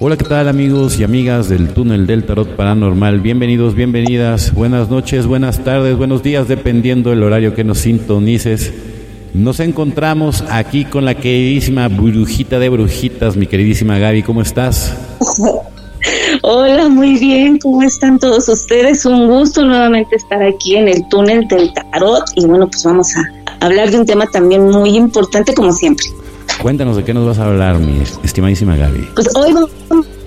Hola, ¿qué tal amigos y amigas del túnel del tarot paranormal? Bienvenidos, bienvenidas, buenas noches, buenas tardes, buenos días, dependiendo del horario que nos sintonices. Nos encontramos aquí con la queridísima brujita de brujitas, mi queridísima Gaby, ¿cómo estás? Hola, muy bien, ¿cómo están todos ustedes? Un gusto nuevamente estar aquí en el túnel del tarot y bueno, pues vamos a hablar de un tema también muy importante como siempre. Cuéntanos de qué nos vas a hablar, mi estimadísima Gaby. Pues hoy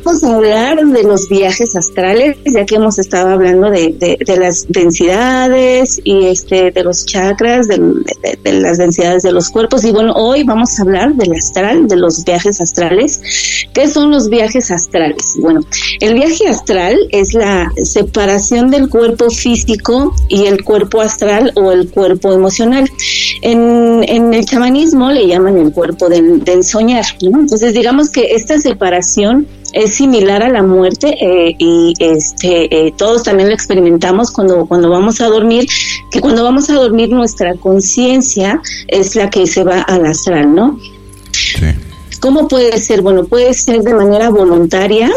a hablar de los viajes astrales, ya que hemos estado hablando de, de, las densidades y este de los chakras, de, de, las densidades de los cuerpos. Y bueno, hoy vamos a hablar del astral, de los viajes astrales. ¿Qué son los viajes astrales? Bueno, el viaje astral es la separación del cuerpo físico y el cuerpo astral o el cuerpo emocional. En, en el chamanismo le llaman el cuerpo del, del soñar, ¿no? Entonces digamos que esta separación es similar a la muerte eh, y este eh, todos también lo experimentamos cuando cuando vamos a dormir que cuando vamos a dormir nuestra conciencia es la que se va al astral no sí. cómo puede ser bueno puede ser de manera voluntaria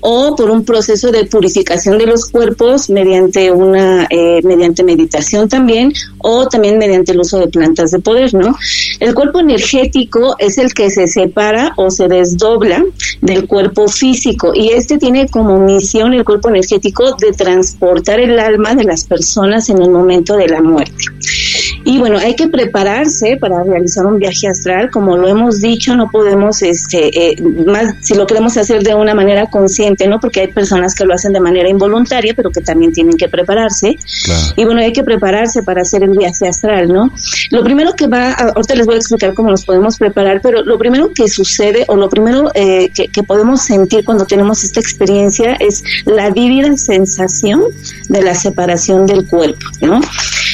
o por un proceso de purificación de los cuerpos mediante una eh, mediante meditación también o también mediante el uso de plantas de poder, ¿no? El cuerpo energético es el que se separa o se desdobla del cuerpo físico y este tiene como misión el cuerpo energético de transportar el alma de las personas en el momento de la muerte. Y bueno, hay que prepararse para realizar un viaje astral, como lo hemos dicho, no podemos, este, eh, más si lo queremos hacer de una manera consciente, ¿no? Porque hay personas que lo hacen de manera involuntaria, pero que también tienen que prepararse. Y bueno, hay que prepararse para hacer el viaje astral, ¿no? Lo primero que va, ahorita les voy a explicar cómo nos podemos preparar, pero lo primero que sucede o lo primero eh, que, que podemos sentir cuando tenemos esta experiencia es la vívida sensación de la separación del cuerpo, ¿no?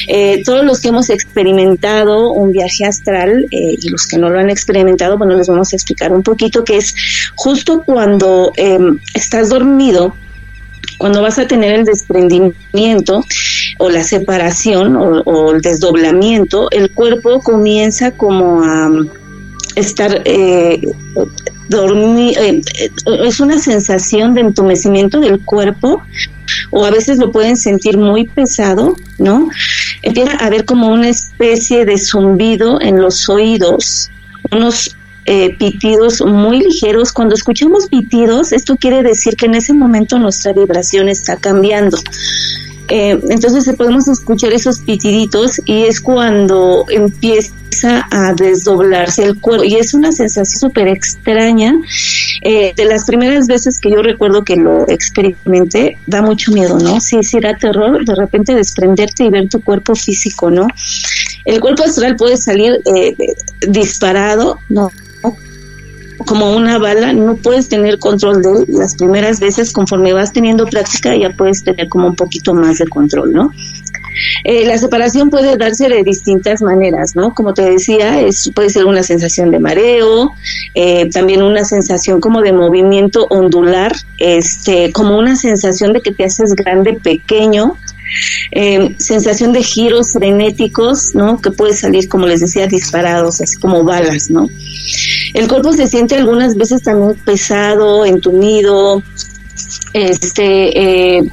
Eh, todos los que hemos experimentado un viaje astral eh, y los que no lo han experimentado, bueno, les vamos a explicar un poquito que es justo cuando em, estás dormido, cuando vas a tener el desprendimiento o la separación o, el desdoblamiento, el cuerpo comienza como a estar eh, dormir, eh, es una sensación de entumecimiento del cuerpo o a veces lo pueden sentir muy pesado, ¿no? Empieza a haber como una especie de zumbido en los oídos, unos eh, pitidos muy ligeros. Cuando escuchamos pitidos, esto quiere decir que en ese momento nuestra vibración está cambiando. Eh, entonces podemos escuchar esos pitiditos y es cuando empieza a desdoblarse el cuerpo y es una sensación súper extraña. Eh, de las primeras veces que yo recuerdo que lo experimenté, da mucho miedo, ¿no? Sí, sí, da terror de repente desprenderte y ver tu cuerpo físico, ¿no? El cuerpo astral puede salir eh, disparado, ¿no? Como una bala, no puedes tener control de las primeras veces, conforme vas teniendo práctica ya puedes tener como un poquito más de control, ¿no? Eh, la separación puede darse de distintas maneras, ¿no? Como te decía, es, puede ser una sensación de mareo, eh, también una sensación como de movimiento ondular, este, como una sensación de que te haces grande, pequeño, eh, sensación de giros frenéticos, ¿no? Que puede salir, como les decía, disparados, así como balas, ¿no? El cuerpo se siente algunas veces también pesado, entumido, este, eh,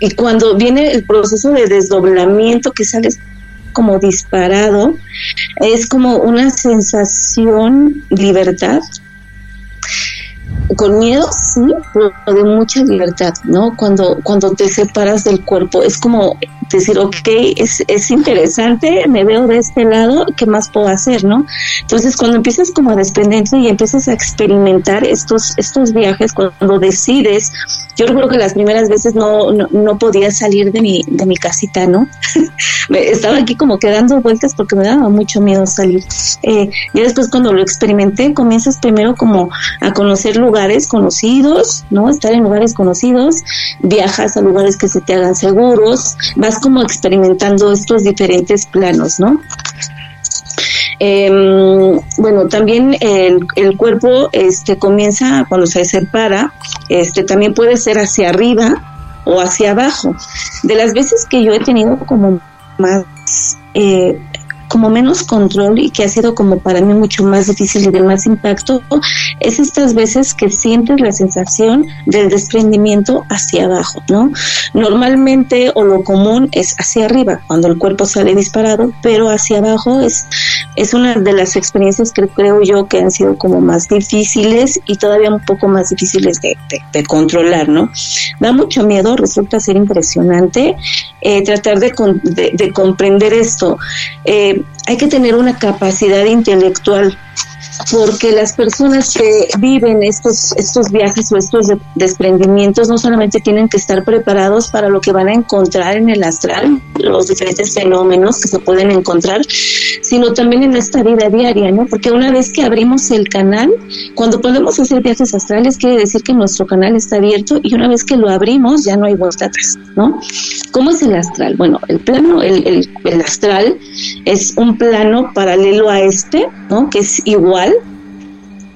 y cuando viene el proceso de desdoblamiento que sale como disparado, es como una sensación libertad, con miedo, sí, pero de mucha libertad, ¿no? Cuando, cuando te separas del cuerpo, es como decir, ok, es, es interesante, me veo de este lado, ¿qué más puedo hacer, no? Entonces, cuando empiezas como a desprenderte y empiezas a experimentar estos, estos viajes, cuando decides, yo recuerdo que las primeras veces no, no, podía salir de mi, de mi casita, ¿no? Estaba aquí como quedando vueltas porque me daba mucho miedo salir. Eh, y después cuando lo experimenté, comienzas primero como a conocer lugares conocidos, ¿no? Estar en lugares conocidos, viajas a lugares que se te hagan seguros, vas como experimentando estos diferentes planos, ¿no? Em, bueno, también el, cuerpo este, comienza cuando se separa, este, también puede ser hacia arriba o hacia abajo. De las veces que yo he tenido como más eh, como menos control y que ha sido como para mí mucho más difícil y de más impacto, es estas veces que sientes la sensación del desprendimiento hacia abajo, ¿no? Normalmente o lo común es hacia arriba, cuando el cuerpo sale disparado, pero hacia abajo es, es una de las experiencias que creo yo que han sido como más difíciles y todavía un poco más difíciles de, controlar, ¿no? Da mucho miedo, resulta ser impresionante eh, tratar de, de, comprender esto. Eh, hay que tener una capacidad intelectual porque las personas que viven estos, estos viajes o estos desprendimientos no solamente tienen que estar preparados para lo que van a encontrar en el astral, los diferentes fenómenos que se pueden encontrar, sino también en esta vida diaria, ¿no? Porque una vez que abrimos el canal, cuando podemos hacer viajes astrales, quiere decir que nuestro canal está abierto y una vez que lo abrimos ya no hay vuelta atrás, ¿no? ¿Cómo es el astral? Bueno, el plano, el, el, el astral es un plano paralelo a este, ¿no? Que es igual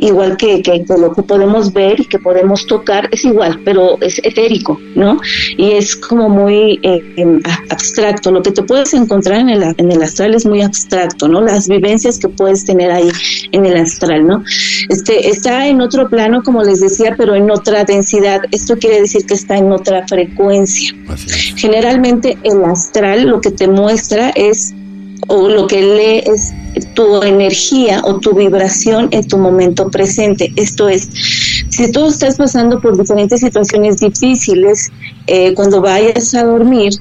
igual que, que, lo que podemos ver y que podemos tocar, es igual, pero es etérico, ¿no? Y es como muy eh, em, abstracto. Lo que te puedes encontrar en el, en el astral es muy abstracto, ¿no? Las vivencias que puedes tener ahí en el astral, ¿no? Este, está en otro plano, como les decía, pero en otra densidad. Esto quiere decir que está en otra frecuencia. Generalmente el astral lo que te muestra es o lo que lee es tu energía o tu vibración en tu momento presente. Esto es, si tú estás pasando por diferentes situaciones difíciles, eh, cuando vayas a dormir,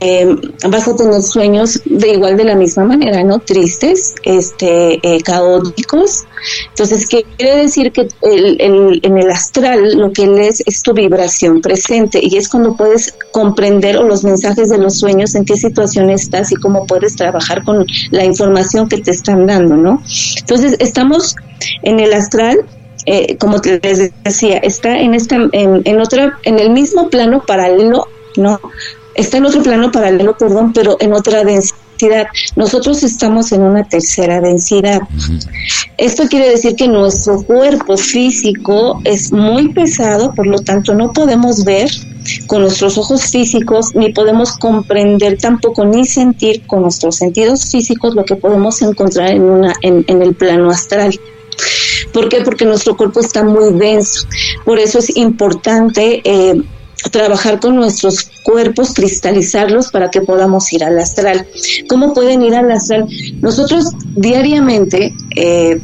eh, vas a tener sueños de igual de la misma manera, ¿no? Tristes, este, eh, caóticos. Entonces, ¿qué quiere decir que en el astral lo que lees es tu vibración presente y es cuando puedes comprender o los mensajes de los sueños en qué situación estás y cómo puedes trabajar con la información que te están dando, ¿no? Entonces, estamos en el astral eh, como te les decía, está en esta, en, otra, en el mismo plano paralelo, ¿no? Está en otro plano paralelo, perdón, pero en otra densidad. Nosotros estamos en una tercera densidad. Esto quiere decir que nuestro cuerpo físico es muy pesado, por lo tanto no podemos ver con nuestros ojos físicos, ni podemos comprender tampoco ni sentir con nuestros sentidos físicos lo que podemos encontrar en, una, en, en el plano astral. ¿Por qué? Porque nuestro cuerpo está muy denso. Por eso es importante eh, trabajar con nuestros cuerpos, cristalizarlos para que podamos ir al astral. ¿Cómo pueden ir al astral? Nosotros diariamente eh,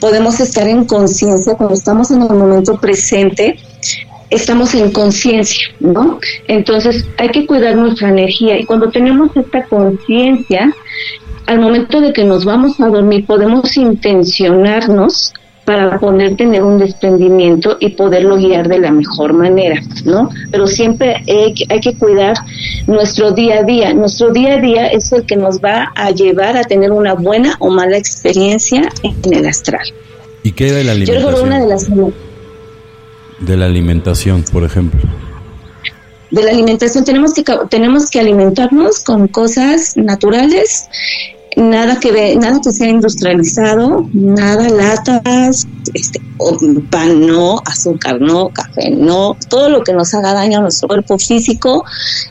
podemos estar en conciencia, cuando estamos en el momento presente, estamos en conciencia, ¿no? Entonces hay que cuidar nuestra energía y cuando tenemos esta conciencia, al momento de que nos vamos a dormir podemos intencionarnos para poder tener un desprendimiento y poderlo guiar de la mejor manera, ¿no? Pero siempre hay, que cuidar nuestro día a día. Nuestro día a día es el que nos va a llevar a tener una buena o mala experiencia en el astral. ¿Y qué de la alimentación? Yo una de las... De la alimentación, por ejemplo de la alimentación tenemos que tenemos que alimentarnos con cosas naturales nada que ve, nada que sea industrializado, nada latas, este, pan no, azúcar no, café no, todo lo que nos haga daño a nuestro cuerpo físico,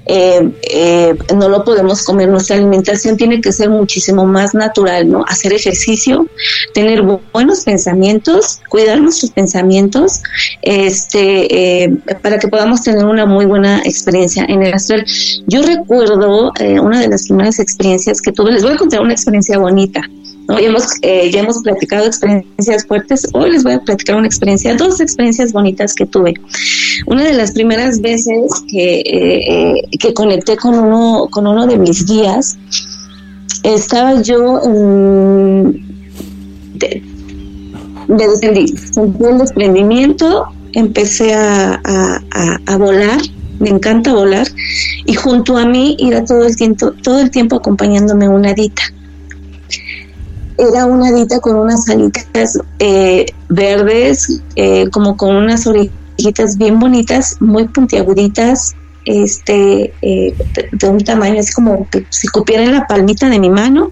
eh, eh, no lo podemos comer. Nuestra alimentación tiene que ser muchísimo más natural, ¿no? Hacer ejercicio, tener buenos pensamientos, cuidar nuestros pensamientos, este, eh, para que podamos tener una muy buena experiencia en el astral. Yo recuerdo una de las primeras experiencias que tuve, les voy a contar una experiencia bonita. ¿no? Ya, hemos, eh, ya hemos platicado experiencias fuertes, hoy les voy a platicar una experiencia, dos experiencias bonitas que tuve. Una de las primeras veces que, eh, que conecté con uno, con uno de mis guías, estaba yo de, sentí el desprendimiento, empecé a, a, a, volar, me encanta volar, y junto a mí iba todo el tiempo, todo el tiempo acompañándome una dita era una dita con unas alitas eh, verdes, eh, como con unas orejitas bien bonitas, muy puntiaguditas, este, eh, de, un tamaño así como que si cupiera la palmita de mi mano,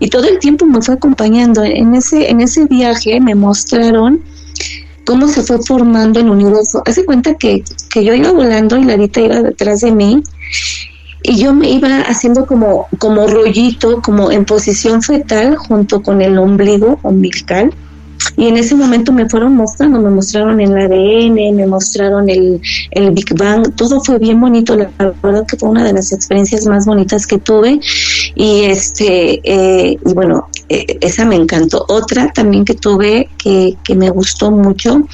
y todo el tiempo me fue acompañando. En ese, en ese viaje me mostraron cómo se fue formando el universo. Hace cuenta que, que yo iba volando y la dita iba detrás de mí y yo me iba haciendo como, como rollito, como en posición fetal junto con el ombligo umbilical. Y en ese momento me fueron mostrando, me mostraron el ADN, me mostraron el, el Big Bang, todo fue bien bonito, la verdad que fue una de las experiencias más bonitas que tuve y este eh, bueno, eh, esa me encantó. Otra también que tuve que, que me gustó mucho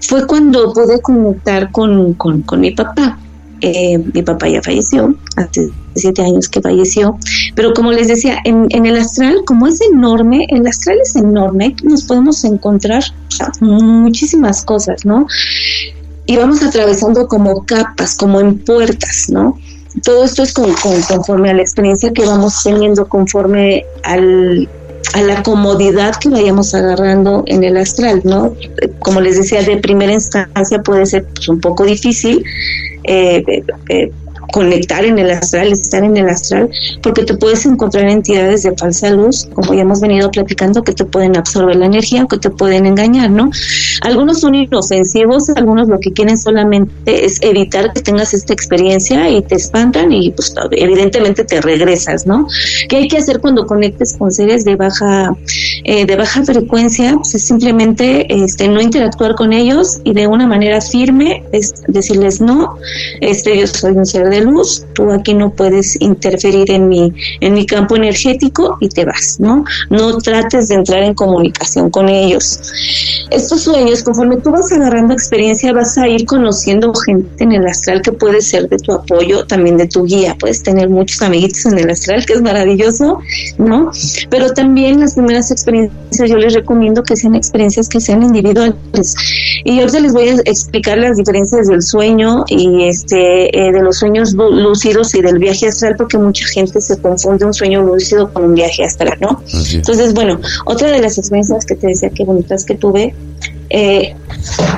fue cuando pude conectar con, con, con mi papá. Eh, mi papá ya falleció, hace siete años que falleció, pero como les decía, en, el astral, como es enorme, el astral es enorme, nos podemos encontrar muchísimas cosas, ¿no? Y vamos atravesando como capas, como en puertas, ¿no? Todo esto es con, con, conforme a la experiencia que vamos teniendo, conforme al a la comodidad que vayamos agarrando en el astral, ¿no? Como les decía, de primera instancia puede ser pues, un poco difícil, eh, eh, conectar en el astral, estar en el astral, porque te puedes encontrar entidades de falsa luz, como ya hemos venido platicando, que te pueden absorber la energía o que te pueden engañar, ¿no? Algunos son inofensivos, algunos lo que quieren solamente es evitar que tengas esta experiencia y te espantan y pues evidentemente te regresas, ¿no? ¿Qué hay que hacer cuando conectes con seres de baja, eh, de baja frecuencia? Pues es simplemente este, no interactuar con ellos y de una manera firme es decirles no, este, yo soy un ser de luz, tú aquí no puedes interferir en mi, en mi campo energético y te vas, ¿no? No trates de entrar en comunicación con ellos. Estos sueños, conforme tú vas agarrando experiencia, vas a ir conociendo gente en el astral que puede ser de tu apoyo, también de tu guía. Puedes tener muchos amiguitos en el astral, que es maravilloso, ¿no? Pero también las primeras experiencias yo les recomiendo que sean experiencias que sean individuales. Y ahorita les voy a explicar las diferencias del sueño y este eh, de los sueños lúcidos y del viaje astral, porque mucha gente se confunde un sueño lúcido con un viaje astral, ¿no? Entonces, bueno, otra de las experiencias que te decía que bonitas que tuve, eh,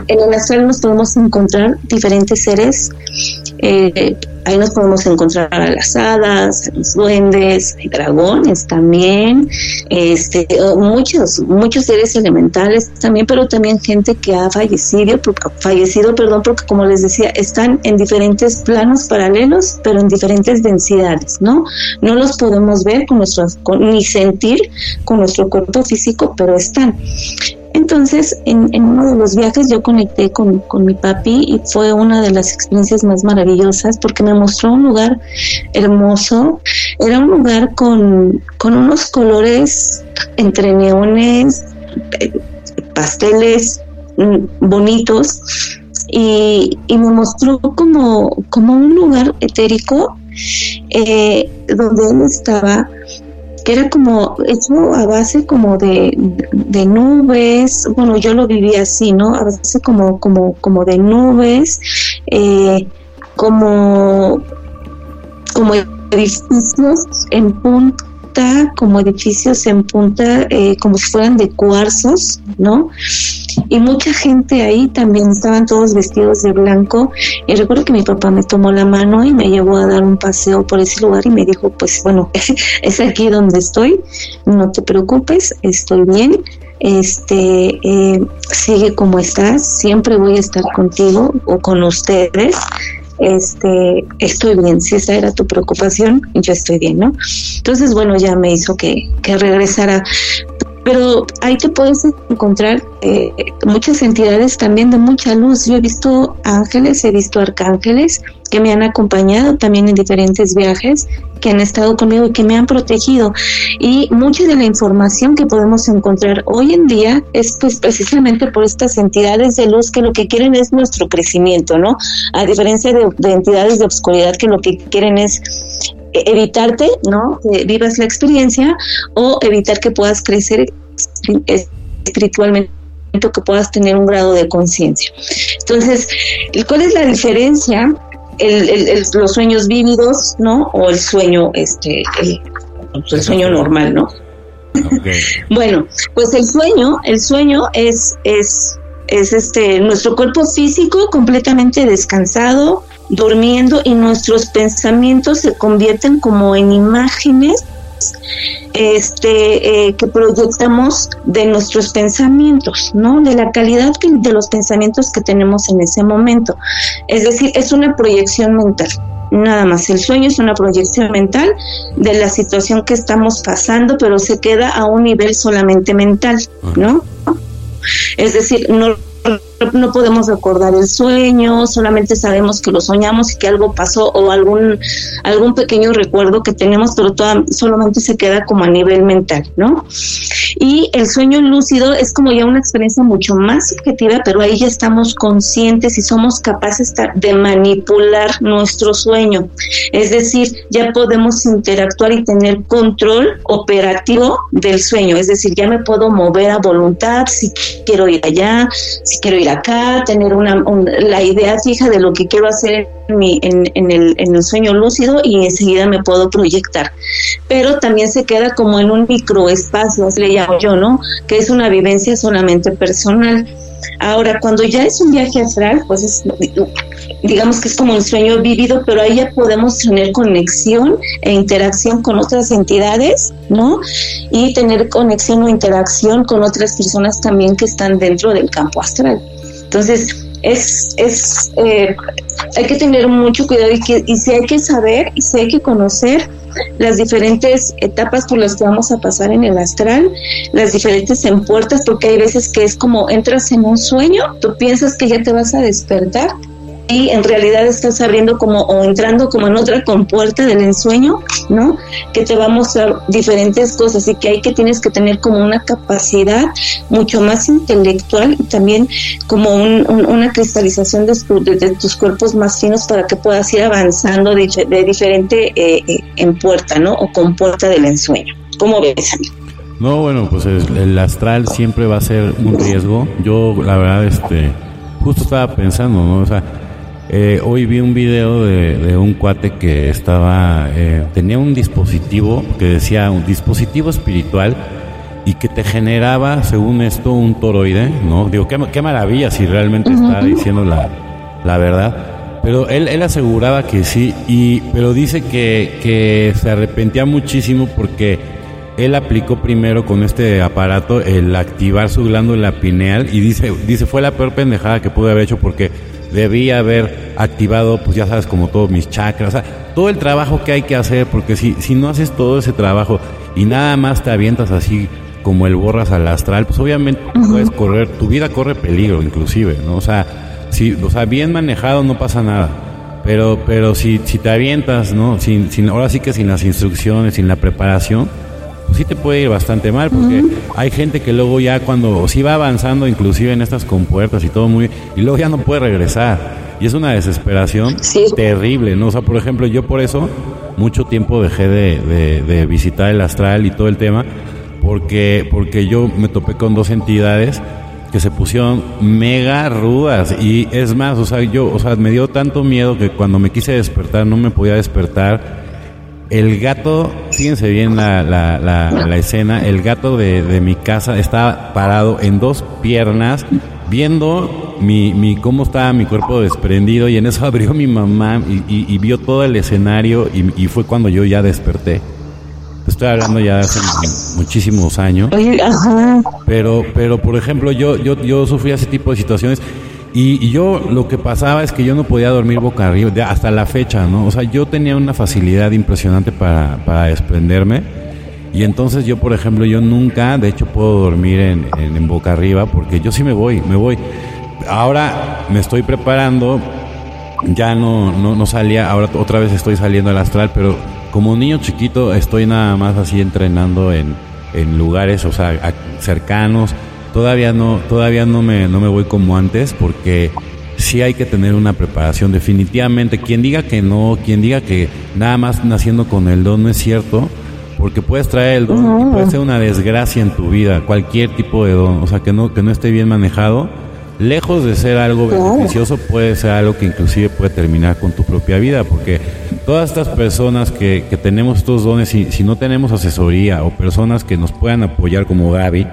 en el astral nos podemos encontrar diferentes seres. Eh, ahí nos podemos encontrar a las hadas, a los duendes, hay dragones también, este, muchos, muchos seres elementales también, pero también gente que ha fallecido, fallecido, perdón, porque como les decía, están en diferentes planos paralelos, pero en diferentes densidades, ¿no? No los podemos ver con nuestro, ni sentir con nuestro cuerpo físico, pero están. Entonces, en, uno de los viajes yo conecté con, mi papi y fue una de las experiencias más maravillosas porque me mostró un lugar hermoso. Era un lugar con, unos colores entre neones, eh, pasteles mm, bonitos y, me mostró como, como un lugar etérico eh, donde él estaba era como hecho a base como de, nubes, bueno, yo lo viví así, ¿no? A base como, como, como de nubes, eh, como, como edificios en como edificios en punta, eh, como si fueran de cuarzos, ¿no? Y mucha gente ahí también estaban todos vestidos de blanco. Y recuerdo que mi papá me tomó la mano y me llevó a dar un paseo por ese lugar y me dijo, pues bueno, es aquí donde estoy, no te preocupes, estoy bien este eh, sigue como estás, siempre voy a estar contigo o con ustedes este, estoy bien, si esa era tu preocupación, yo estoy bien, ¿no? Entonces, bueno, ya me hizo que, que regresara. Pero ahí te puedes encontrar eh, muchas entidades también de mucha luz. Yo he visto ángeles, he visto arcángeles que me han acompañado también en diferentes viajes, que han estado conmigo y que me han protegido. Y mucha de la información que podemos encontrar hoy en día es pues precisamente por estas entidades de luz que lo que quieren es nuestro crecimiento, ¿no? A diferencia de, de entidades de oscuridad que lo que quieren es evitarte, ¿no? Que vivas la experiencia o evitar que puedas crecer espiritualmente o que puedas tener un grado de conciencia. Entonces, ¿cuál es la diferencia? El, los sueños vívidos, ¿no? O el sueño, este, el, sueño normal, ¿no? bueno, pues el sueño, el sueño es, es, es este, nuestro cuerpo físico completamente descansado, durmiendo y nuestros pensamientos se convierten como en imágenes este, eh, que proyectamos de nuestros pensamientos, ¿no? De la calidad de los pensamientos que tenemos en ese momento. Es decir, es una proyección mental. nada más. El sueño es una proyección mental de la situación que estamos pasando, pero se queda a un nivel solamente mental, ¿no? Es decir, no no podemos recordar el sueño, solamente sabemos que lo soñamos y que algo pasó o algún, algún pequeño recuerdo que tenemos, pero solamente se queda como a nivel mental, ¿no? Y el sueño lúcido es como ya una experiencia mucho más subjetiva, pero ahí ya estamos conscientes y somos capaces de manipular nuestro sueño. Es decir, ya podemos interactuar y tener control operativo del sueño. Es decir, ya me puedo mover a voluntad si quiero ir allá, si quiero ir acá, tener una, la idea fija de lo que quiero hacer en, mi, en, el, en el sueño lúcido y enseguida me puedo proyectar. Pero también se queda como en un microespacio, le llamo yo, ¿no? Que es una vivencia solamente personal. Ahora, cuando ya es un viaje astral, pues es, digamos que es como un sueño vivido, pero ahí ya podemos tener conexión e interacción con otras entidades, ¿no? Y tener conexión o interacción con otras personas también que están dentro del campo astral. Entonces, es, es eh, hay que tener mucho cuidado y, que, y si hay que saber y si hay que conocer las diferentes etapas por las que vamos a pasar en el astral, las diferentes puertas, porque hay veces que es como entras en un sueño, tú piensas que ya te vas a despertar y en realidad estás abriendo como o entrando como en otra compuerta del ensueño, ¿no? Que te va a mostrar diferentes cosas y que hay que tienes que tener como una capacidad mucho más intelectual y también como una cristalización de, tus cuerpos más finos para que puedas ir avanzando de, diferente eh, eh, en puerta, ¿no? O con puerta del ensueño. ¿Cómo ves? No, bueno, pues el astral siempre va a ser un riesgo. Yo, la verdad, este, justo estaba pensando, ¿no? O sea, eh, hoy vi un video de, un cuate que estaba, eh, tenía un dispositivo que decía un dispositivo espiritual y que te generaba, según esto, un toroide, ¿no? Digo, qué, qué maravilla si realmente está diciendo la, la verdad. Pero él, él aseguraba que sí, y, pero dice que, que se arrepentía muchísimo porque él aplicó primero con este aparato el activar su glándula pineal y dice, dice fue la peor pendejada que pude haber hecho porque debía haber activado, pues ya sabes, como todos mis chakras, o sea, todo el trabajo que hay que hacer, porque si, si no haces todo ese trabajo y nada más te avientas así como el borras al astral, pues obviamente puedes correr, tu vida corre peligro inclusive, ¿no? O sea, si, o sea, bien manejado no pasa nada. Pero, pero si, si te avientas, ¿no? Sin, sin, ahora sí que sin las instrucciones, sin la preparación, pues sí te puede ir bastante mal, porque hay gente que luego ya cuando, si va avanzando inclusive en estas compuertas y todo muy, y luego ya no puede regresar. Y es una desesperación terrible, ¿no? O sea, por ejemplo, yo por eso mucho tiempo dejé de, de, visitar el astral y todo el tema, porque, porque yo me topé con dos entidades que se pusieron mega rudas y es más, o sea, yo, o sea, me dio tanto miedo que cuando me quise despertar no me podía despertar el gato, fíjense bien la, la, la, escena, el gato de, de, mi casa estaba parado en dos piernas viendo mi, mi cómo estaba mi cuerpo desprendido y en eso abrió mi mamá y, vio todo el escenario y, fue cuando yo ya desperté. Estoy hablando ya de hace muchísimos años. Pero, pero por ejemplo, yo, yo, yo sufrí ese tipo de situaciones y, yo lo que pasaba es que yo no podía dormir boca arriba, hasta la fecha, ¿no? O sea, yo tenía una facilidad impresionante para, para desprenderme. Y entonces yo, por ejemplo, yo nunca, de hecho, puedo dormir en, en, boca arriba porque yo sí me voy, me voy. Ahora me estoy preparando, ya no, no, no salía, ahora otra vez estoy saliendo al astral, pero como niño chiquito estoy nada más así entrenando en, en lugares, o sea, cercanos Todavía no, todavía no me, no me voy como antes porque sí hay que tener una preparación. Definitivamente. Quien diga que no, quien diga que nada más naciendo con el don no es cierto, porque puedes traer el don y puede ser una desgracia en tu vida, cualquier tipo de don, o sea, que no, que no esté bien manejado, lejos de ser algo beneficioso, puede ser algo que inclusive puede terminar con tu propia vida, porque todas estas personas que, que tenemos estos dones, si, si no tenemos asesoría o personas que nos puedan apoyar como Gaby,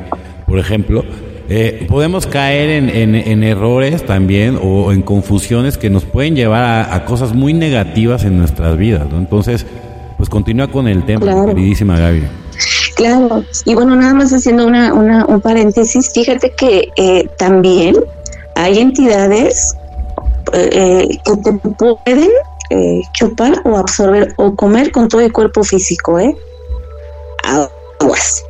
por ejemplo, eh, podemos caer en, errores también o en confusiones que nos pueden llevar a, cosas muy negativas en nuestras vidas. ¿no? Entonces, pues continúa con el tema, queridísima Gaby. Claro, y bueno, nada más haciendo una, un paréntesis, fíjate que eh, también hay entidades eh, que te pueden eh, chupar o absorber o comer con todo el cuerpo físico, ¿eh? Aguas.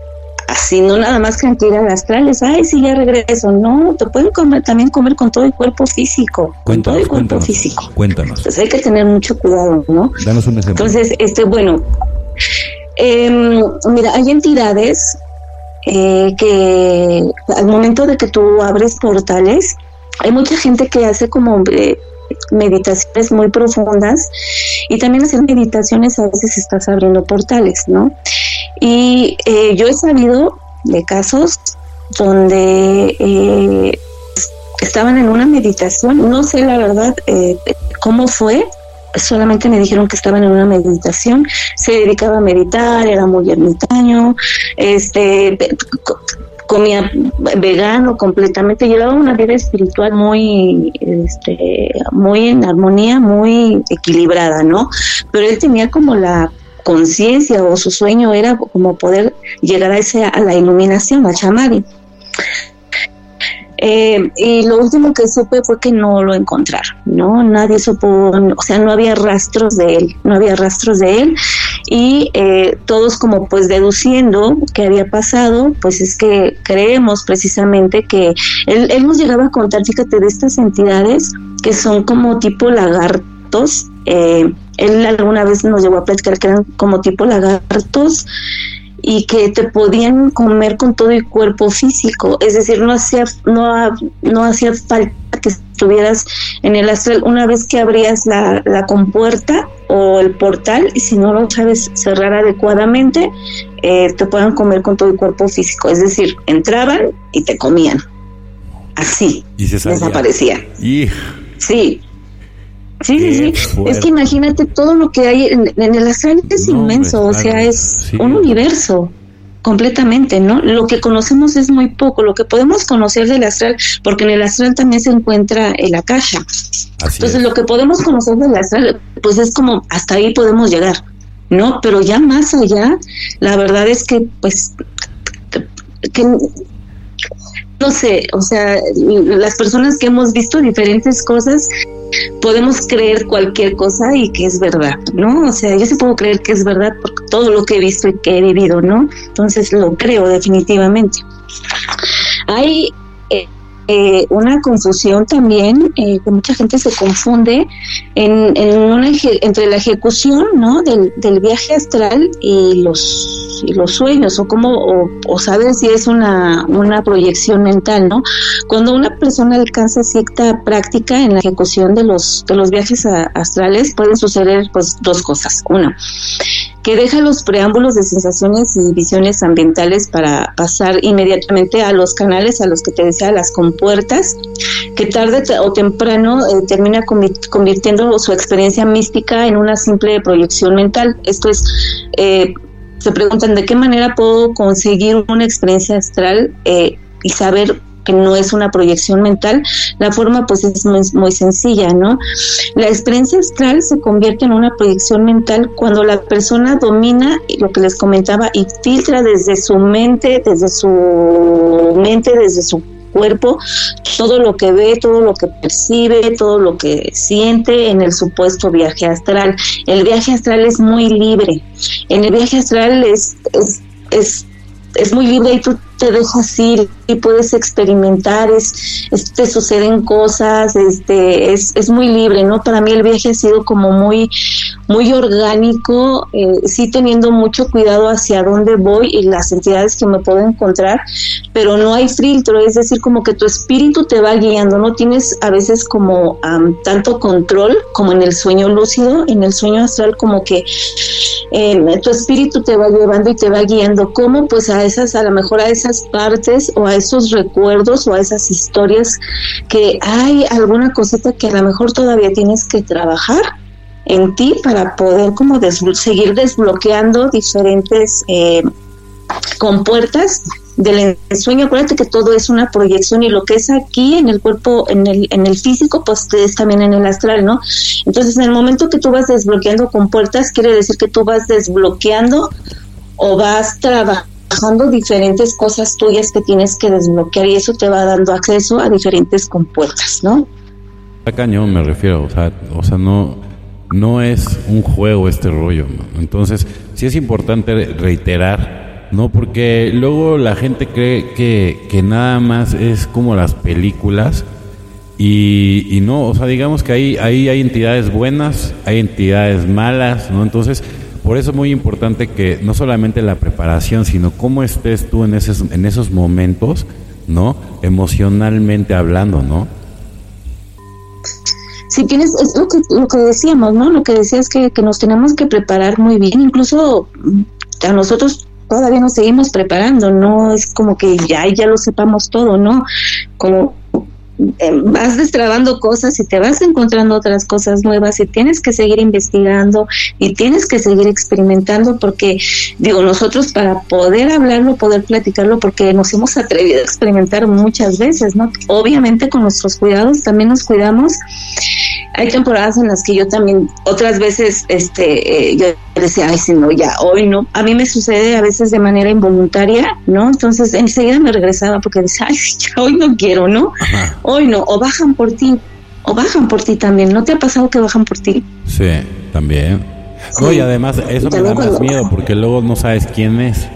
Así, no nada más cantidad astrales. Ay, sí, ya regreso. No, te pueden comer, también comer con todo el cuerpo físico. con todo el cuerpo físico. Cuéntanos. Entonces hay que tener mucho cuidado, ¿no? Danos un ejemplo. Entonces, este, bueno, eh, mira, hay entidades eh, que al momento de que tú abres portales, hay mucha gente que hace como eh, meditaciones muy profundas y también hacer meditaciones a veces estás abriendo portales, ¿no? Y eh, yo he sabido de casos donde eh, estaban en una meditación, no sé la verdad eh, cómo fue, solamente me dijeron que estaban en una meditación, se dedicaba a meditar, era muy ermitaño, este comía vegano completamente, llevaba una vida espiritual muy, este, muy en armonía, muy equilibrada, ¿no? Pero él tenía como la conciencia o su sueño era como poder llegar a ese a la iluminación, a Chamari. Eh, y lo último que supe fue que no lo encontraron, ¿no? Nadie supo, o sea, no había rastros de él, no había rastros de él y eh, todos como pues deduciendo qué había pasado, pues es que creemos precisamente que él, él nos llegaba a contar, fíjate, de estas entidades que son como tipo lagartos, eh, él alguna vez nos llegó a platicar que eran como tipo lagartos y que te podían comer con todo el cuerpo físico, es decir, no hacía no, no hacía falta que estuvieras en el astral. Una vez que abrías la, la compuerta o el portal y si no lo sabes cerrar adecuadamente, eh, te puedan comer con todo el cuerpo físico, es decir, entraban y te comían, así, y se desaparecían. Y... Sí, Sí, sí, sí. Es que imagínate todo lo que hay en, el astral es inmenso, o sea, es un universo completamente, ¿no? Lo que conocemos es muy poco, lo que podemos conocer del astral, porque en el astral también se encuentra la caja. Entonces, lo que podemos conocer del astral, pues es como hasta ahí podemos llegar, ¿no? Pero ya más allá, la verdad es que, pues, que no sé, o sea, las personas que hemos visto diferentes cosas, podemos creer cualquier cosa y que es verdad, ¿no? O sea, yo sí puedo creer que es verdad por todo lo que he visto y que he vivido, ¿no? Entonces lo creo definitivamente. Hay eh, una confusión también, eh, que mucha gente se confunde en, en una, entre la ejecución, ¿no? Del, viaje astral y los y los sueños o cómo o, saber si es una, una proyección mental, ¿no? Cuando una persona alcanza cierta práctica en la ejecución de los de los viajes astrales pueden suceder pues dos cosas. Una, que deja los preámbulos de sensaciones y visiones ambientales para pasar inmediatamente a los canales a los que te decía las compuertas, que tarde o temprano eh, termina convirtiendo su experiencia mística en una simple proyección mental. Esto es eh, se preguntan de qué manera puedo conseguir una experiencia astral eh, y saber que no es una proyección mental, la forma pues es muy, sencilla, ¿no? La experiencia astral se convierte en una proyección mental cuando la persona domina lo que les comentaba y filtra desde su mente, desde su mente, desde su cuerpo, todo lo que ve, todo lo que percibe, todo lo que siente en el supuesto viaje astral. El viaje astral es muy libre. En el viaje astral es, es, es, es muy libre y tú te dejas ir y puedes experimentar, es, te suceden cosas, este, es, es muy libre, ¿no? Para mí el viaje ha sido como muy, muy orgánico, eh, sí teniendo mucho cuidado hacia dónde voy y las entidades que me puedo encontrar, pero no hay filtro, es decir, como que tu espíritu te va guiando, no tienes a veces como tanto control como en el sueño lúcido, en el sueño astral como que eh, tu espíritu te va llevando y te va guiando, como pues a esas, a lo mejor a esas partes o a esos recuerdos o a esas historias que hay alguna cosita que a lo mejor todavía tienes que trabajar en ti para poder como seguir desbloqueando diferentes eh, compuertas del sueño. Acuérdate que todo es una proyección y lo que es aquí en el cuerpo, en el, en el físico, pues es también en el astral, ¿no? Entonces, en el momento que tú vas desbloqueando compuertas, quiere decir que tú vas desbloqueando o vas trabajando trabajando diferentes cosas tuyas que tienes que desbloquear y eso te va dando acceso a diferentes compuertas, ¿no? A cañón me refiero, o sea, o sea, no, no es un juego este rollo. Entonces, sí es importante reiterar, ¿no? Porque luego la gente cree que, que nada más es como las películas. Y, y, no, o sea, digamos que ahí, ahí hay entidades buenas, hay entidades malas, ¿no? Entonces, por eso es muy importante que no solamente la preparación, sino cómo estés tú en esos, en esos momentos, ¿no? Emocionalmente hablando, ¿no? si tienes, es lo que, lo que decíamos, ¿no? Lo que decías que, que nos tenemos que preparar muy bien, incluso a nosotros todavía nos seguimos preparando, no es como que ya, ya lo sepamos todo, ¿no? Como vas destrabando cosas y te vas encontrando otras cosas nuevas y tienes que seguir investigando y tienes que seguir experimentando porque digo nosotros para poder hablarlo poder platicarlo porque nos hemos atrevido a experimentar muchas veces no obviamente con nuestros cuidados también nos cuidamos hay temporadas en las que yo también, otras veces, este, eh, yo decía, ay, si no, ya, hoy no. A mí me sucede a veces de manera involuntaria, ¿no? Entonces enseguida me regresaba porque decía, ay, ya, hoy no quiero, ¿no? Hoy no, o bajan por ti, o bajan por ti también. ¿No te ha pasado que bajan por ti? Sí, también. Sí. además eso me da más miedo porque luego no sabes quién es.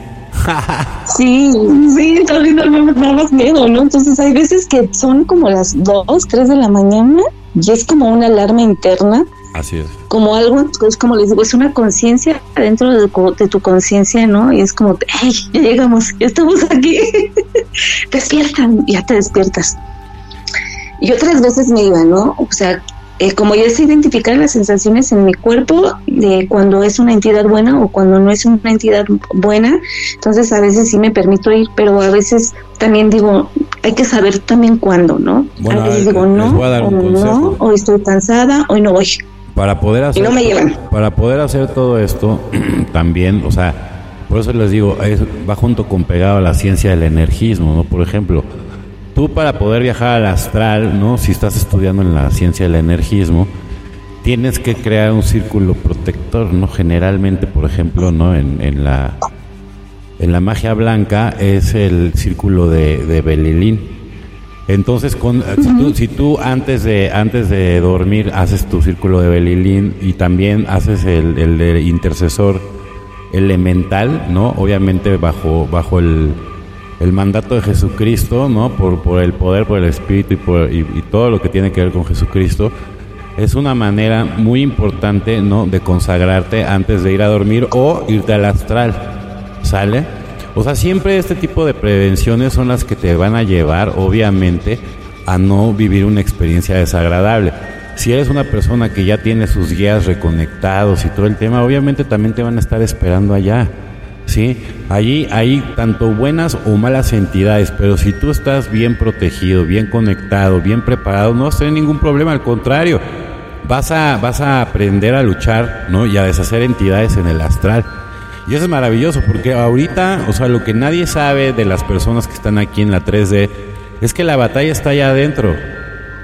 sí, sí, también me da más miedo, ¿no? Entonces hay veces que son como las 2, 3 de la mañana y es como una alarma interna. Así es. Como algo, es como les digo, es una conciencia dentro de, de tu conciencia, ¿no? Y es como, hey, ya llegamos, ya estamos aquí. Despiertan, ya te despiertas. Y otras veces me iba, ¿no? O sea, eh, como ya sé identificar las sensaciones en mi cuerpo de cuando es una entidad buena o cuando no es una entidad buena, entonces a veces sí me permito ir, pero a veces también digo, hay que saber también cuándo, ¿no? a veces digo, no, o no, o estoy cansada, hoy no voy. Para poder hacer, y no me llevan. Para poder hacer todo esto, también, o sea, por eso les digo, va junto con pegado a la ciencia del energismo, ¿no? Por ejemplo, tú para poder viajar al astral, ¿no? Si estás estudiando en la ciencia del energismo, tienes que crear un círculo protector, ¿no? Generalmente, por ejemplo, ¿no? En, la en la magia blanca es el círculo de, de Belilín. Entonces, con, si, tú, antes de antes de dormir haces tu círculo de Belilín y también haces el, el de intercesor elemental, ¿no? Obviamente bajo bajo el el mandato de Jesucristo, ¿no? Por, por el poder, por el Espíritu y, por, y, todo lo que tiene que ver con Jesucristo, es una manera muy importante, ¿no? De consagrarte antes de ir a dormir o irte al astral, ¿sale? O sea, siempre este tipo de prevenciones son las que te van a llevar, obviamente, a no vivir una experiencia desagradable. Si eres una persona que ya tiene sus guías reconectados y todo el tema, obviamente también te van a estar esperando allá. ¿Sí? Allí hay tanto buenas o malas entidades, pero si tú estás bien protegido, bien conectado, bien preparado, no vas a tener ningún problema, al contrario, vas a, vas a aprender a luchar, ¿no? Y a deshacer entidades en el astral. Y eso es maravilloso, porque ahorita, o sea, lo que nadie sabe de las personas que están aquí en la 3D es que la batalla está allá adentro,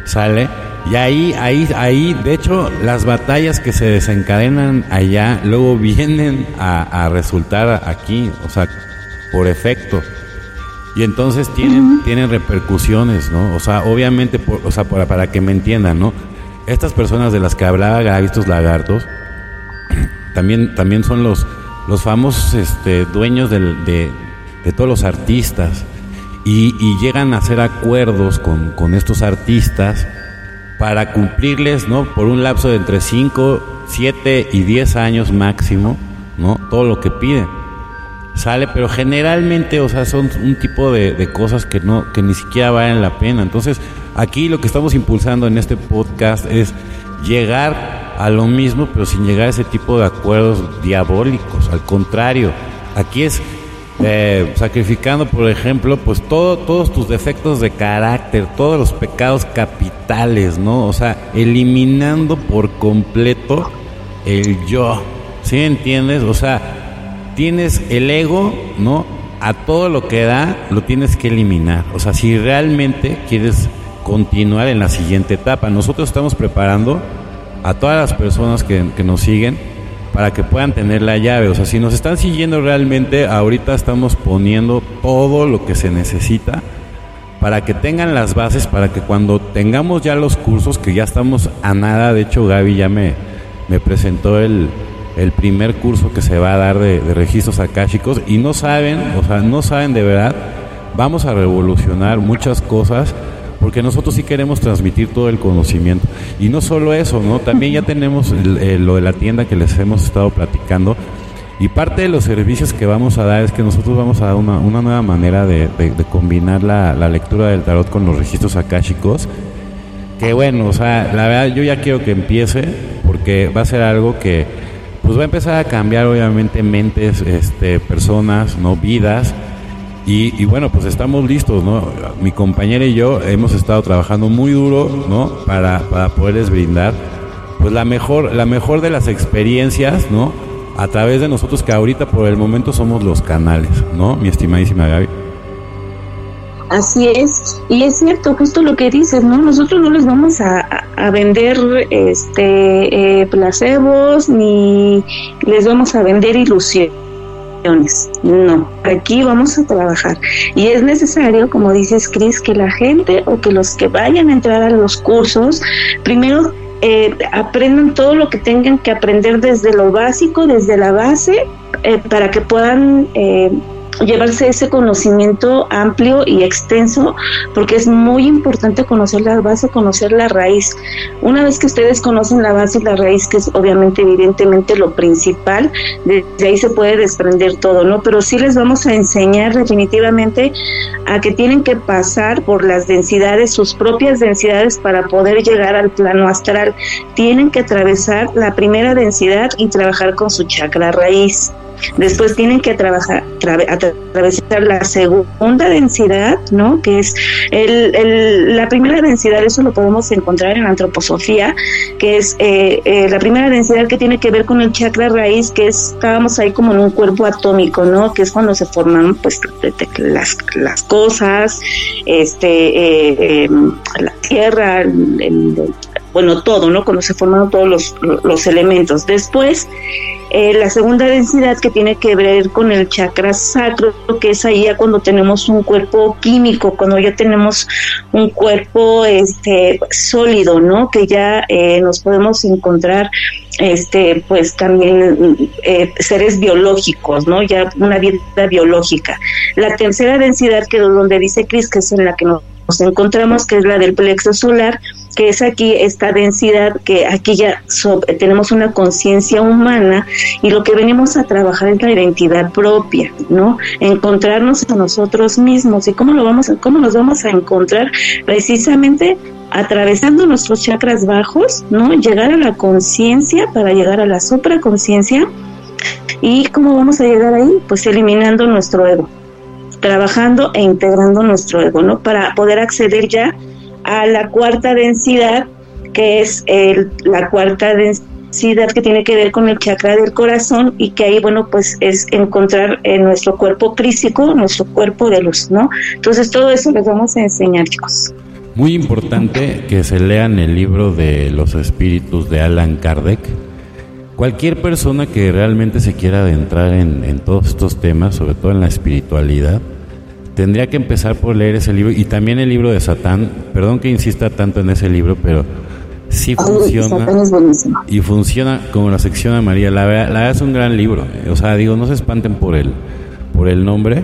¿sale? Y ahí, ahí, ahí, de hecho, las batallas que se desencadenan allá luego vienen a, resultar aquí, o sea, por efecto. Y entonces tienen, tienen repercusiones, ¿no? O sea, obviamente, o sea, para, para que me entiendan, ¿no? Estas personas de las que hablaba estos lagartos, también, también son los, los famosos este, dueños de, de, todos los artistas. Y, y, llegan a hacer acuerdos con, con estos artistas para cumplirles, ¿no? Por un lapso de entre 5, 7 y 10 años máximo, ¿no? Todo lo que piden. Sale, pero generalmente, o sea, son un tipo de, de cosas que no, que ni siquiera valen la pena. Entonces, aquí lo que estamos impulsando en este podcast es llegar a lo mismo, pero sin llegar a ese tipo de acuerdos diabólicos. Al contrario, aquí es eh, sacrificando, por ejemplo, pues todo, todos tus defectos de carácter, todos los pecados capitales, ¿no? O sea, eliminando por completo el yo, ¿sí entiendes? O sea, tienes el ego, ¿no? A todo lo que da, lo tienes que eliminar. O sea, si realmente quieres continuar en la siguiente etapa, nosotros estamos preparando a todas las personas que, que nos siguen para que puedan tener la llave. O sea, si nos están siguiendo realmente, ahorita estamos poniendo todo lo que se necesita para que tengan las bases, para que cuando tengamos ya los cursos, que ya estamos a nada, de hecho Gaby ya me, me presentó el, el primer curso que se va a dar de, de registros akáshicos y no saben, o sea, no saben de verdad, vamos a revolucionar muchas cosas porque nosotros sí queremos transmitir todo el conocimiento. Y no solo eso, ¿no? También ya tenemos lo de la tienda que les hemos estado platicando. Y parte de los servicios que vamos a dar es que nosotros vamos a dar una, una nueva manera de, combinar la, la, lectura del tarot con los registros akáshicos. Que bueno, o sea, la verdad yo ya quiero que empiece porque va a ser algo que pues va a empezar a cambiar obviamente mentes, este, personas, no vidas y, bueno, pues estamos listos, ¿no? Mi compañera y yo hemos estado trabajando muy duro, ¿no? Para, para poderles brindar, pues la mejor, la mejor de las experiencias, ¿no? A través de nosotros que ahorita por el momento somos los canales, ¿no? Mi estimadísima Gaby. Así es, y es cierto, justo lo que dices, ¿no? Nosotros no les vamos a, a vender este eh, placebos ni les vamos a vender no, aquí vamos a trabajar. Y es necesario, como dices, Cris, que la gente o que los que vayan a entrar a los cursos, primero eh, aprendan todo lo que tengan que aprender desde lo básico, desde la base, eh, para que puedan eh, llevarse ese conocimiento amplio y extenso, porque es muy importante conocer la base, conocer la raíz. Una vez que ustedes conocen la base y la raíz, que es obviamente, evidentemente, lo principal, desde ahí se puede desprender todo, ¿no? Pero sí les vamos a enseñar definitivamente a que tienen que pasar por las densidades, sus propias densidades, para poder llegar al plano astral. Tienen que atravesar la primera densidad y trabajar con su chakra raíz. Después tienen que trabajar, atravesar la segunda densidad, ¿no? Que es el, la primera densidad, eso lo podemos encontrar en antroposofía, que es eh, eh, la primera densidad que tiene que ver con el chakra raíz, que es, estábamos ahí como en un cuerpo atómico, ¿no? Que es cuando se forman, pues, las, las cosas, este, eh, la tierra, el, bueno, todo, ¿no? Cuando se forman todos los, los elementos. Después, eh, la segunda densidad que tiene que ver con el chakra sacro, que es ahí ya cuando tenemos un cuerpo químico, cuando ya tenemos un cuerpo este, sólido, ¿no? Que ya eh, nos podemos encontrar este pues también eh, seres biológicos, ¿no? Ya una vida biológica. La tercera densidad que donde dice Cris que es en la que nos encontramos, que es la del plexo solar, que es aquí esta densidad, que aquí ya tenemos una conciencia humana y lo que venimos a trabajar es la identidad propia, ¿no? Encontrarnos a nosotros mismos. Y cómo lo vamos a, cómo nos vamos a encontrar precisamente atravesando nuestros chakras bajos, ¿no? Llegar a la conciencia para llegar a la supraconciencia y cómo vamos a llegar ahí, pues eliminando nuestro ego, trabajando e integrando nuestro ego, ¿no? Para poder acceder ya a la cuarta densidad, que es el, la cuarta densidad que tiene que ver con el chakra del corazón y que ahí, bueno, pues es encontrar en nuestro cuerpo crístico, nuestro cuerpo de luz, ¿no? Entonces todo eso les vamos a enseñar, chicos. Muy importante que se lean el libro de los espíritus de Alan Kardec. Cualquier persona que realmente se quiera adentrar en, en todos estos temas, sobre todo en la espiritualidad, tendría que empezar por leer ese libro y también el libro de Satán. Perdón que insista tanto en ese libro, pero sí funciona. y funciona como la sección amarilla. La verdad, la es un gran libro. O sea, digo, no se espanten por el, por el nombre.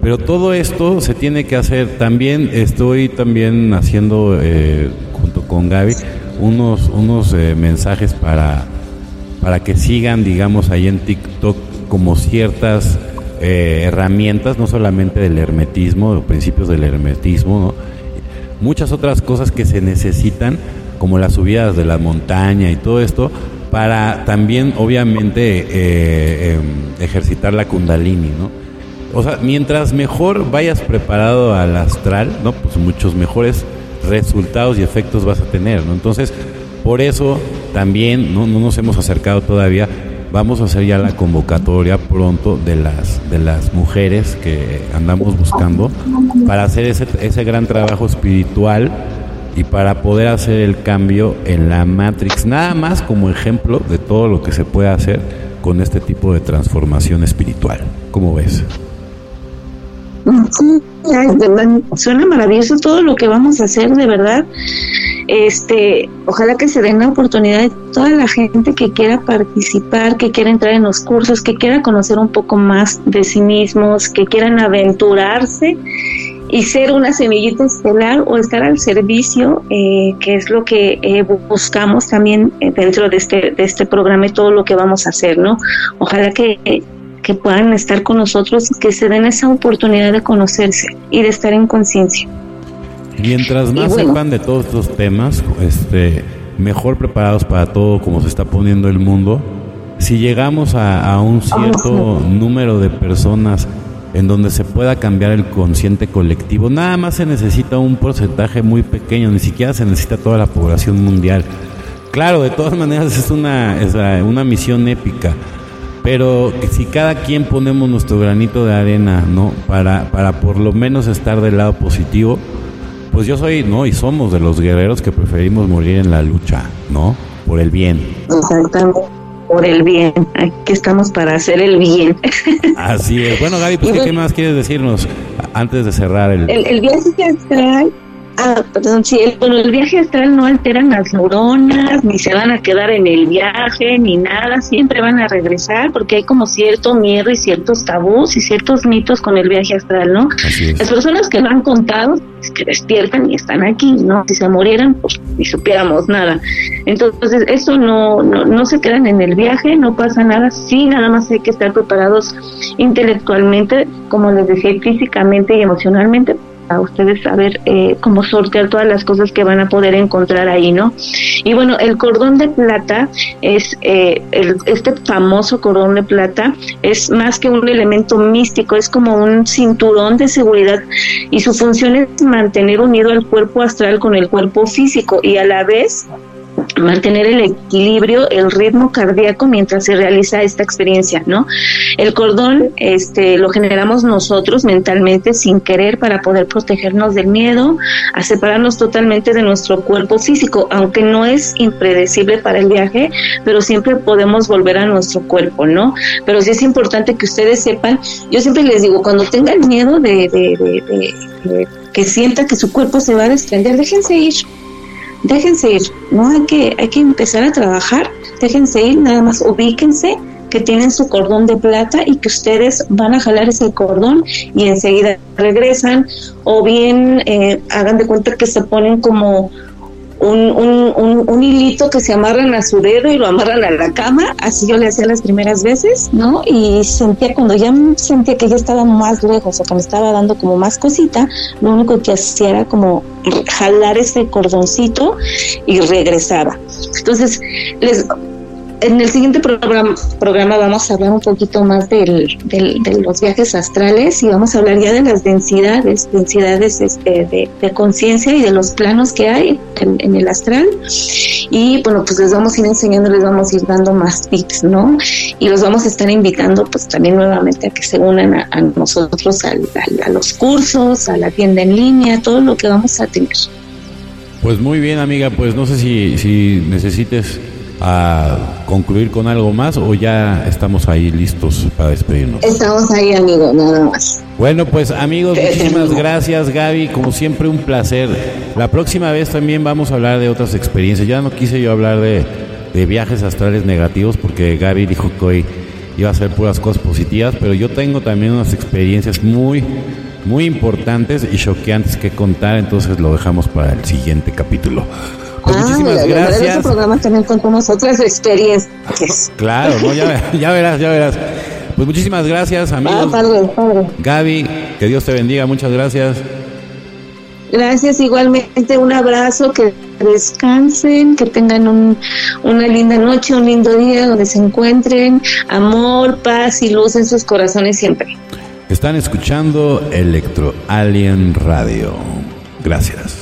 Pero todo esto se tiene que hacer. También estoy también haciendo, eh, junto con Gaby, unos, unos eh, mensajes para, para que sigan, digamos, ahí en TikTok como ciertas eh, herramientas, no solamente del hermetismo, los principios del hermetismo, muchas otras cosas que se necesitan, como las subidas de la montaña y todo esto, para también, obviamente, eh, em, ejercitar la kundalini, ¿no? O sea, mientras mejor vayas preparado al astral, ¿no? Pues muchos mejores resultados y efectos vas a tener, ¿no? Entonces, por eso también no, no nos hemos acercado todavía vamos a hacer ya la convocatoria pronto de las de las mujeres que andamos buscando para hacer ese, ese gran trabajo espiritual y para poder hacer el cambio en la Matrix, nada más como ejemplo de todo lo que se puede hacer con este tipo de transformación espiritual. ¿Cómo ves? Sí, suena maravilloso todo lo que vamos a hacer, de verdad. este, ojalá que se den la oportunidad de toda la gente que quiera participar, que quiera entrar en los cursos, que quiera conocer un poco más de sí mismos, que quieran aventurarse y ser una semillita estelar o estar al servicio, eh, que es lo que eh, buscamos también eh, dentro de este, de este programa y todo lo que vamos a hacer, ¿no? Ojalá que, que puedan estar con nosotros que se den esa oportunidad de conocerse y de estar en conciencia. Mientras más sepan de todos estos temas, este, mejor preparados para todo como se está poniendo el mundo. Si llegamos a, a un cierto número de personas en donde se pueda cambiar el consciente colectivo. Nada más se necesita un porcentaje muy pequeño, ni siquiera se necesita toda la población mundial. Claro, de todas maneras es una, es una misión épica, pero si cada quien ponemos nuestro granito de arena, ¿no? Para, para por lo menos estar del lado positivo, pues yo soy, ¿no? Y somos de los guerreros que preferimos morir en la lucha, ¿no? Por el bien. Exactamente por el bien. Aquí estamos para hacer el bien. Así es. Bueno, Gaby, pues, ¿qué, más quieres decirnos antes de cerrar el... El, el viaje astral Ah, perdón, sí, el, bueno, el viaje astral no alteran las neuronas, ni se van a quedar en el viaje, ni nada, siempre van a regresar porque hay como cierto miedo y ciertos tabús y ciertos mitos con el viaje astral, ¿no? Las personas que lo han contado, es que despiertan y están aquí, ¿no? Si se murieran, pues ni supiéramos nada. Entonces, eso no, no, no se quedan en el viaje, no pasa nada, sí, nada más hay que estar preparados intelectualmente, como les decía, físicamente y emocionalmente a ustedes saber eh, cómo sortear todas las cosas que van a poder encontrar ahí, ¿no? Y bueno, el cordón de plata es, eh, este famoso cordón de plata es más que un elemento místico, es como un cinturón de seguridad y su función es mantener unido al cuerpo astral con el cuerpo físico y a la vez mantener el equilibrio, el ritmo cardíaco mientras se realiza esta experiencia, ¿no? El cordón este lo generamos nosotros mentalmente sin querer para poder protegernos del miedo, a separarnos totalmente de nuestro cuerpo físico, aunque no es impredecible para el viaje, pero siempre podemos volver a nuestro cuerpo, ¿no? Pero sí es importante que ustedes sepan, yo siempre les digo, cuando tengan miedo de, de que sienta que su cuerpo se va a desprender, déjense ir déjense ir, no hay que, hay que empezar a trabajar, déjense ir, nada más ubíquense que tienen su cordón de plata y que ustedes van a jalar ese cordón y enseguida regresan. O bien eh, hagan de cuenta que se ponen como un, un, hilito que se amarran a su dedo y lo amarran a la cama, así yo le hacía las primeras veces, ¿no? Y sentía, cuando ya sentía que ya estaba más lejos o que me estaba dando como más cosita, lo único que hacía era como jalar ese cordoncito y regresaba. Entonces, les en el siguiente programa, programa vamos a hablar un poquito más del, de los viajes astrales y vamos a hablar ya de las densidades, densidades este, de, conciencia y de los planos que hay en, el astral. Y bueno, pues les vamos a ir enseñando, les vamos a ir dando más tips, ¿no? Y los vamos a estar invitando pues también nuevamente a que se unan a, nosotros, a los cursos, a la tienda en línea, todo lo que vamos a tener. Pues muy bien, amiga, pues no sé si, si necesites a concluir con algo más o ya estamos ahí listos para despedirnos? Estamos ahí, amigo, nada más. Bueno, pues amigos, muchísimas gracias Gaby, como siempre un placer. La próxima vez también vamos a hablar de otras experiencias. Ya no quise yo hablar de, de viajes astrales negativos porque Gaby dijo que hoy iba a ser puras cosas positivas, pero yo tengo también unas experiencias muy, muy importantes y choqueantes que contar, entonces lo dejamos para el siguiente capítulo. Pues ah, muchísimas gracias. En este programa también contamos otras experiencias. Claro, ya, verás, ya verás. Pues muchísimas gracias, amigos. Ah, Gaby, que Dios te bendiga, muchas gracias. Gracias, igualmente un abrazo, que descansen, que tengan un, una linda noche, un lindo día donde se encuentren, amor, paz y luz en sus corazones siempre. Están escuchando Electro Alien Radio. Gracias.